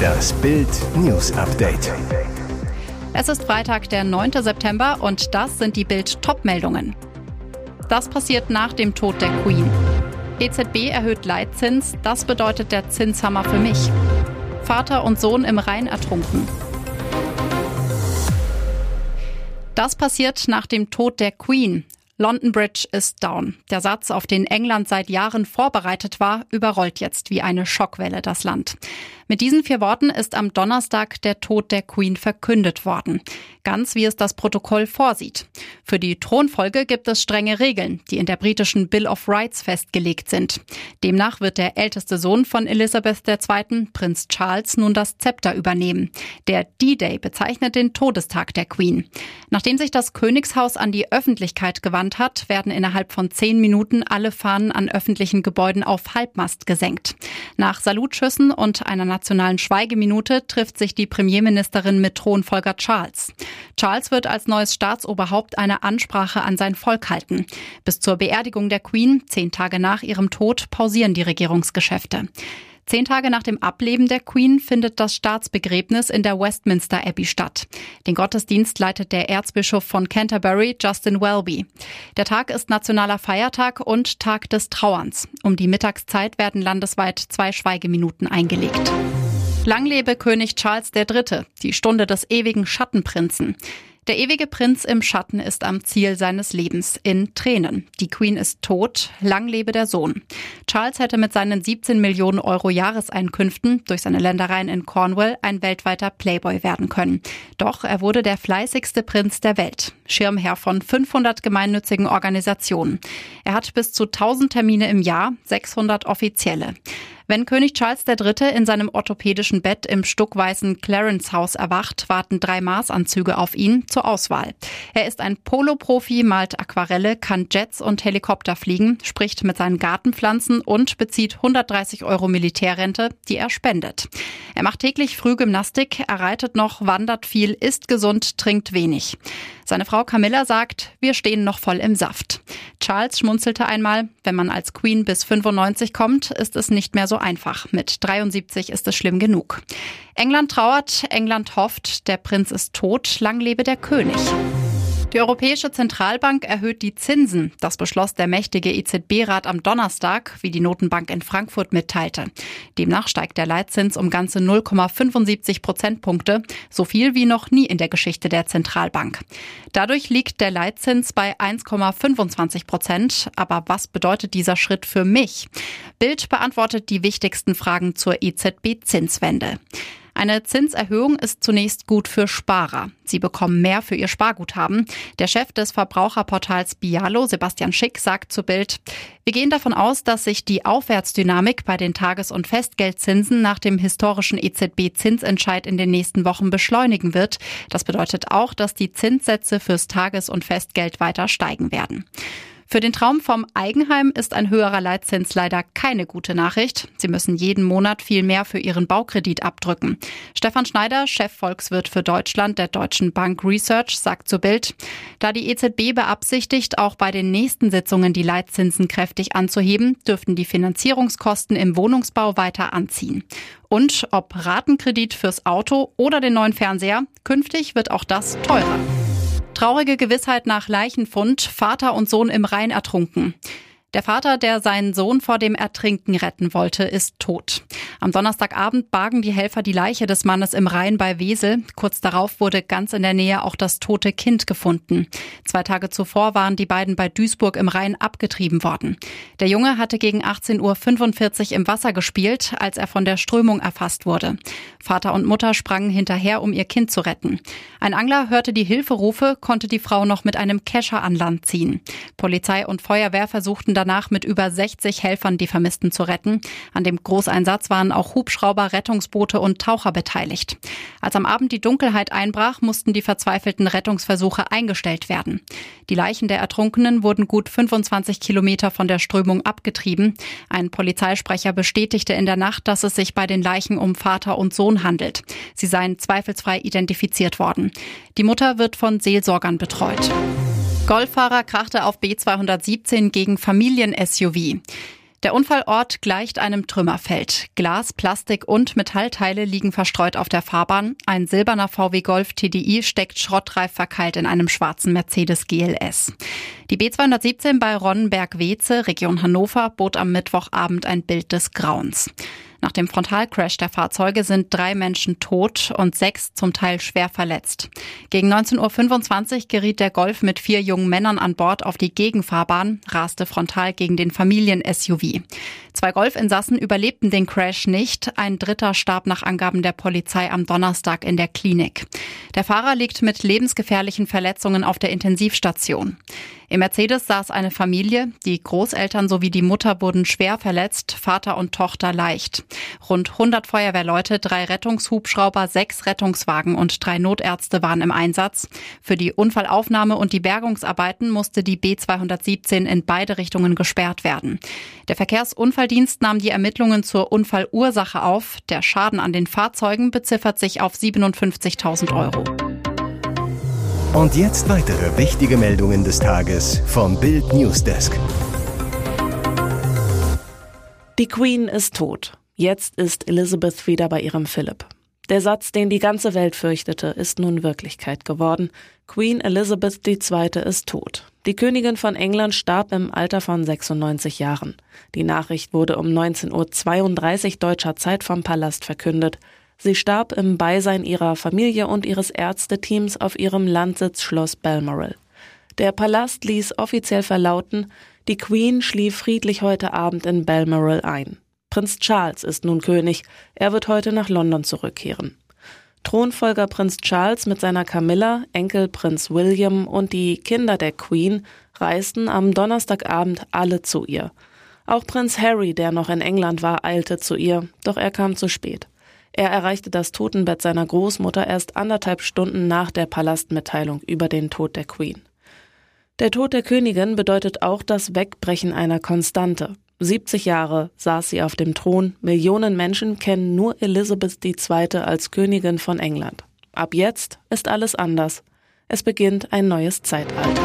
Das Bild News Update. Es ist Freitag, der 9. September und das sind die Bild Topmeldungen. Das passiert nach dem Tod der Queen. EZB erhöht Leitzins, das bedeutet der Zinshammer für mich. Vater und Sohn im Rhein ertrunken. Das passiert nach dem Tod der Queen. London Bridge ist down. Der Satz, auf den England seit Jahren vorbereitet war, überrollt jetzt wie eine Schockwelle das Land. Mit diesen vier Worten ist am Donnerstag der Tod der Queen verkündet worden. Ganz wie es das Protokoll vorsieht. Für die Thronfolge gibt es strenge Regeln, die in der britischen Bill of Rights festgelegt sind. Demnach wird der älteste Sohn von Elizabeth II., Prinz Charles, nun das Zepter übernehmen. Der D-Day bezeichnet den Todestag der Queen. Nachdem sich das Königshaus an die Öffentlichkeit gewandt hat, werden innerhalb von zehn Minuten alle Fahnen an öffentlichen Gebäuden auf Halbmast gesenkt. Nach Salutschüssen und einer nationalen Schweigeminute trifft sich die Premierministerin mit Thronfolger Charles. Charles wird als neues Staatsoberhaupt eine Ansprache an sein Volk halten. Bis zur Beerdigung der Queen, zehn Tage nach ihrem Tod, pausieren die Regierungsgeschäfte. Zehn Tage nach dem Ableben der Queen findet das Staatsbegräbnis in der Westminster Abbey statt. Den Gottesdienst leitet der Erzbischof von Canterbury, Justin Welby. Der Tag ist nationaler Feiertag und Tag des Trauerns. Um die Mittagszeit werden landesweit zwei Schweigeminuten eingelegt. Lang lebe König Charles III., die Stunde des ewigen Schattenprinzen. Der ewige Prinz im Schatten ist am Ziel seines Lebens in Tränen. Die Queen ist tot, lang lebe der Sohn. Charles hätte mit seinen 17 Millionen Euro Jahreseinkünften durch seine Ländereien in Cornwall ein weltweiter Playboy werden können. Doch er wurde der fleißigste Prinz der Welt, Schirmherr von 500 gemeinnützigen Organisationen. Er hat bis zu 1000 Termine im Jahr, 600 offizielle. Wenn König Charles III. in seinem orthopädischen Bett im stuckweißen Clarence Haus erwacht, warten drei Maßanzüge auf ihn zur Auswahl. Er ist ein Polo-Profi, malt Aquarelle, kann Jets und Helikopter fliegen, spricht mit seinen Gartenpflanzen und bezieht 130 Euro Militärrente, die er spendet. Er macht täglich Frühgymnastik, er reitet noch, wandert viel, isst gesund, trinkt wenig. Seine Frau Camilla sagt, wir stehen noch voll im Saft. Charles schmunzelte einmal, wenn man als Queen bis 95 kommt, ist es nicht mehr so einfach. Mit 73 ist es schlimm genug. England trauert, England hofft, der Prinz ist tot, lang lebe der König. Die Europäische Zentralbank erhöht die Zinsen. Das beschloss der mächtige EZB-Rat am Donnerstag, wie die Notenbank in Frankfurt mitteilte. Demnach steigt der Leitzins um ganze 0,75 Prozentpunkte, so viel wie noch nie in der Geschichte der Zentralbank. Dadurch liegt der Leitzins bei 1,25 Prozent. Aber was bedeutet dieser Schritt für mich? Bild beantwortet die wichtigsten Fragen zur EZB-Zinswende. Eine Zinserhöhung ist zunächst gut für Sparer. Sie bekommen mehr für ihr Sparguthaben. Der Chef des Verbraucherportals Bialo, Sebastian Schick, sagt zu Bild, wir gehen davon aus, dass sich die Aufwärtsdynamik bei den Tages- und Festgeldzinsen nach dem historischen EZB-Zinsentscheid in den nächsten Wochen beschleunigen wird. Das bedeutet auch, dass die Zinssätze fürs Tages- und Festgeld weiter steigen werden. Für den Traum vom Eigenheim ist ein höherer Leitzins leider keine gute Nachricht. Sie müssen jeden Monat viel mehr für ihren Baukredit abdrücken. Stefan Schneider, Chefvolkswirt für Deutschland der Deutschen Bank Research, sagt zu Bild, da die EZB beabsichtigt, auch bei den nächsten Sitzungen die Leitzinsen kräftig anzuheben, dürften die Finanzierungskosten im Wohnungsbau weiter anziehen. Und ob Ratenkredit fürs Auto oder den neuen Fernseher, künftig wird auch das teurer. Traurige Gewissheit nach Leichenfund, Vater und Sohn im Rhein ertrunken. Der Vater, der seinen Sohn vor dem Ertrinken retten wollte, ist tot. Am Donnerstagabend bargen die Helfer die Leiche des Mannes im Rhein bei Wesel. Kurz darauf wurde ganz in der Nähe auch das tote Kind gefunden. Zwei Tage zuvor waren die beiden bei Duisburg im Rhein abgetrieben worden. Der Junge hatte gegen 18.45 Uhr im Wasser gespielt, als er von der Strömung erfasst wurde. Vater und Mutter sprangen hinterher, um ihr Kind zu retten. Ein Angler hörte die Hilferufe, konnte die Frau noch mit einem Kescher an Land ziehen. Polizei und Feuerwehr versuchten danach mit über 60 Helfern die Vermissten zu retten. An dem Großeinsatz waren auch Hubschrauber, Rettungsboote und Taucher beteiligt. Als am Abend die Dunkelheit einbrach, mussten die verzweifelten Rettungsversuche eingestellt werden. Die Leichen der Ertrunkenen wurden gut 25 Kilometer von der Strömung abgetrieben. Ein Polizeisprecher bestätigte in der Nacht, dass es sich bei den Leichen um Vater und Sohn handelt. Sie seien zweifelsfrei identifiziert worden. Die Mutter wird von Seelsorgern betreut. Golffahrer krachte auf B217 gegen Familien-SUV. Der Unfallort gleicht einem Trümmerfeld. Glas, Plastik und Metallteile liegen verstreut auf der Fahrbahn. Ein silberner VW Golf TDI steckt schrottreif verkeilt in einem schwarzen Mercedes GLS. Die B217 bei Ronnenberg-Weze, Region Hannover, bot am Mittwochabend ein Bild des Grauens. Nach dem Frontalcrash der Fahrzeuge sind drei Menschen tot und sechs zum Teil schwer verletzt. Gegen 19.25 Uhr geriet der Golf mit vier jungen Männern an Bord auf die Gegenfahrbahn, raste frontal gegen den Familien-SUV. Zwei Golfinsassen überlebten den Crash nicht. Ein dritter starb nach Angaben der Polizei am Donnerstag in der Klinik. Der Fahrer liegt mit lebensgefährlichen Verletzungen auf der Intensivstation. Im Mercedes saß eine Familie. Die Großeltern sowie die Mutter wurden schwer verletzt, Vater und Tochter leicht. Rund 100 Feuerwehrleute, drei Rettungshubschrauber, sechs Rettungswagen und drei Notärzte waren im Einsatz. Für die Unfallaufnahme und die Bergungsarbeiten musste die B217 in beide Richtungen gesperrt werden. Der Verkehrsunfalldienst nahm die Ermittlungen zur Unfallursache auf. Der Schaden an den Fahrzeugen beziffert sich auf 57.000 Euro. Und jetzt weitere wichtige Meldungen des Tages vom Bild Newsdesk. Die Queen ist tot. Jetzt ist Elizabeth wieder bei ihrem Philip. Der Satz, den die ganze Welt fürchtete, ist nun Wirklichkeit geworden. Queen Elizabeth II. ist tot. Die Königin von England starb im Alter von 96 Jahren. Die Nachricht wurde um 19.32 Uhr deutscher Zeit vom Palast verkündet. Sie starb im Beisein ihrer Familie und ihres Ärzteteams auf ihrem Landsitz Schloss Balmoral. Der Palast ließ offiziell verlauten, die Queen schlief friedlich heute Abend in Balmoral ein. Prinz Charles ist nun König. Er wird heute nach London zurückkehren. Thronfolger Prinz Charles mit seiner Camilla, Enkel Prinz William und die Kinder der Queen reisten am Donnerstagabend alle zu ihr. Auch Prinz Harry, der noch in England war, eilte zu ihr, doch er kam zu spät. Er erreichte das Totenbett seiner Großmutter erst anderthalb Stunden nach der Palastmitteilung über den Tod der Queen. Der Tod der Königin bedeutet auch das Wegbrechen einer Konstante. 70 Jahre saß sie auf dem Thron, Millionen Menschen kennen nur Elizabeth II. als Königin von England. Ab jetzt ist alles anders. Es beginnt ein neues Zeitalter.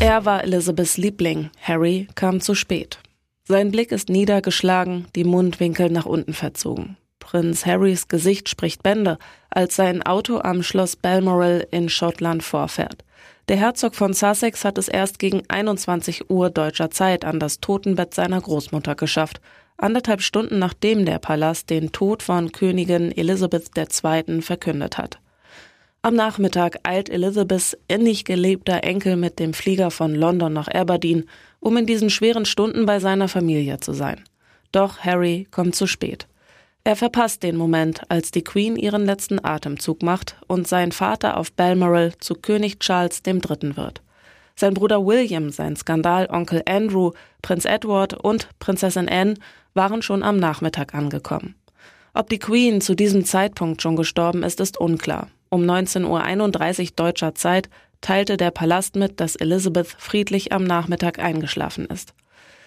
Er war Elizabeths Liebling, Harry kam zu spät. Sein Blick ist niedergeschlagen, die Mundwinkel nach unten verzogen. Prinz Harrys Gesicht spricht Bände, als sein Auto am Schloss Balmoral in Schottland vorfährt. Der Herzog von Sussex hat es erst gegen 21 Uhr deutscher Zeit an das Totenbett seiner Großmutter geschafft, anderthalb Stunden nachdem der Palast den Tod von Königin Elizabeth II. verkündet hat. Am Nachmittag eilt Elizabeths innig geliebter Enkel mit dem Flieger von London nach Aberdeen, um in diesen schweren Stunden bei seiner Familie zu sein. Doch Harry kommt zu spät. Er verpasst den Moment, als die Queen ihren letzten Atemzug macht und sein Vater auf Balmoral zu König Charles III. wird. Sein Bruder William, sein Skandalonkel Andrew, Prinz Edward und Prinzessin Anne waren schon am Nachmittag angekommen. Ob die Queen zu diesem Zeitpunkt schon gestorben ist, ist unklar. Um 19.31 Uhr deutscher Zeit teilte der Palast mit, dass Elizabeth friedlich am Nachmittag eingeschlafen ist.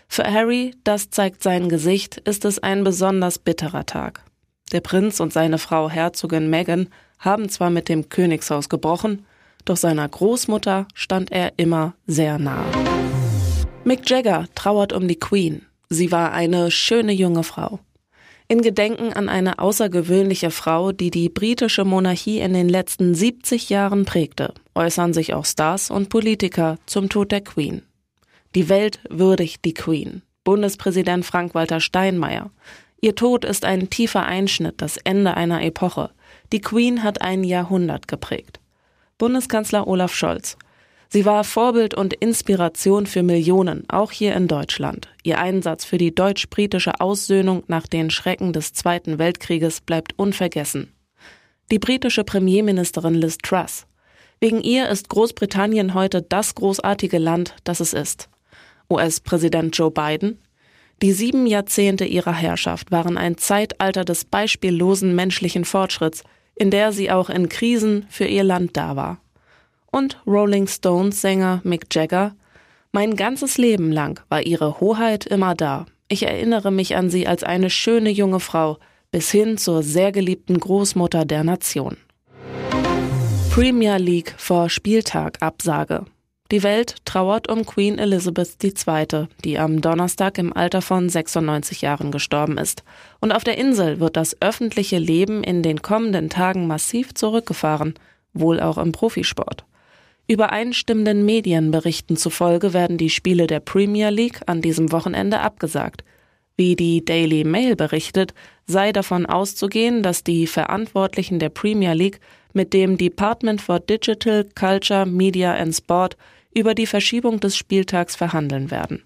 Für Harry, das zeigt sein Gesicht, ist es ein besonders bitterer Tag. Der Prinz und seine Frau Herzogin Meghan haben zwar mit dem Königshaus gebrochen, doch seiner Großmutter stand er immer sehr nahe. Mick Jagger trauert um die Queen. Sie war eine schöne junge Frau. In Gedenken an eine außergewöhnliche Frau, die die britische Monarchie in den letzten 70 Jahren prägte, äußern sich auch Stars und Politiker zum Tod der Queen. Die Welt würdigt die Queen. Bundespräsident Frank-Walter Steinmeier. Ihr Tod ist ein tiefer Einschnitt, das Ende einer Epoche. Die Queen hat ein Jahrhundert geprägt. Bundeskanzler Olaf Scholz. Sie war Vorbild und Inspiration für Millionen, auch hier in Deutschland. Ihr Einsatz für die deutsch-britische Aussöhnung nach den Schrecken des Zweiten Weltkrieges bleibt unvergessen. Die britische Premierministerin Liz Truss. Wegen ihr ist Großbritannien heute das großartige Land, das es ist. US-Präsident Joe Biden. Die sieben Jahrzehnte ihrer Herrschaft waren ein Zeitalter des beispiellosen menschlichen Fortschritts, in der sie auch in Krisen für ihr Land da war. Und Rolling Stones Sänger Mick Jagger. Mein ganzes Leben lang war ihre Hoheit immer da. Ich erinnere mich an sie als eine schöne junge Frau, bis hin zur sehr geliebten Großmutter der Nation. Premier League vor Spieltag Absage. Die Welt trauert um Queen Elizabeth II., die am Donnerstag im Alter von 96 Jahren gestorben ist. Und auf der Insel wird das öffentliche Leben in den kommenden Tagen massiv zurückgefahren, wohl auch im Profisport. Übereinstimmenden Medienberichten zufolge werden die Spiele der Premier League an diesem Wochenende abgesagt. Wie die Daily Mail berichtet, sei davon auszugehen, dass die Verantwortlichen der Premier League mit dem Department for Digital, Culture, Media and Sport über die Verschiebung des Spieltags verhandeln werden.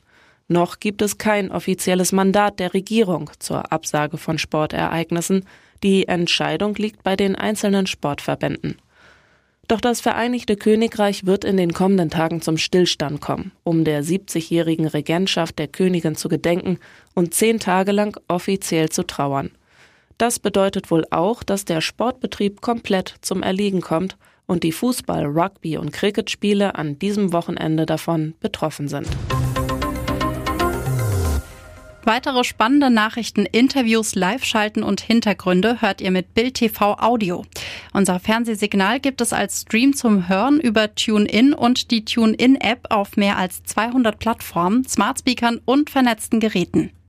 Noch gibt es kein offizielles Mandat der Regierung zur Absage von Sportereignissen. Die Entscheidung liegt bei den einzelnen Sportverbänden. Doch das Vereinigte Königreich wird in den kommenden Tagen zum Stillstand kommen, um der 70-jährigen Regentschaft der Königin zu gedenken und zehn Tage lang offiziell zu trauern. Das bedeutet wohl auch, dass der Sportbetrieb komplett zum Erliegen kommt und die Fußball-, Rugby- und Cricketspiele an diesem Wochenende davon betroffen sind. Weitere spannende Nachrichten, Interviews, Live-Schalten und Hintergründe hört ihr mit Bild TV Audio. Unser Fernsehsignal gibt es als Stream zum Hören über TuneIn und die TuneIn-App auf mehr als 200 Plattformen, Smartspeakern und vernetzten Geräten.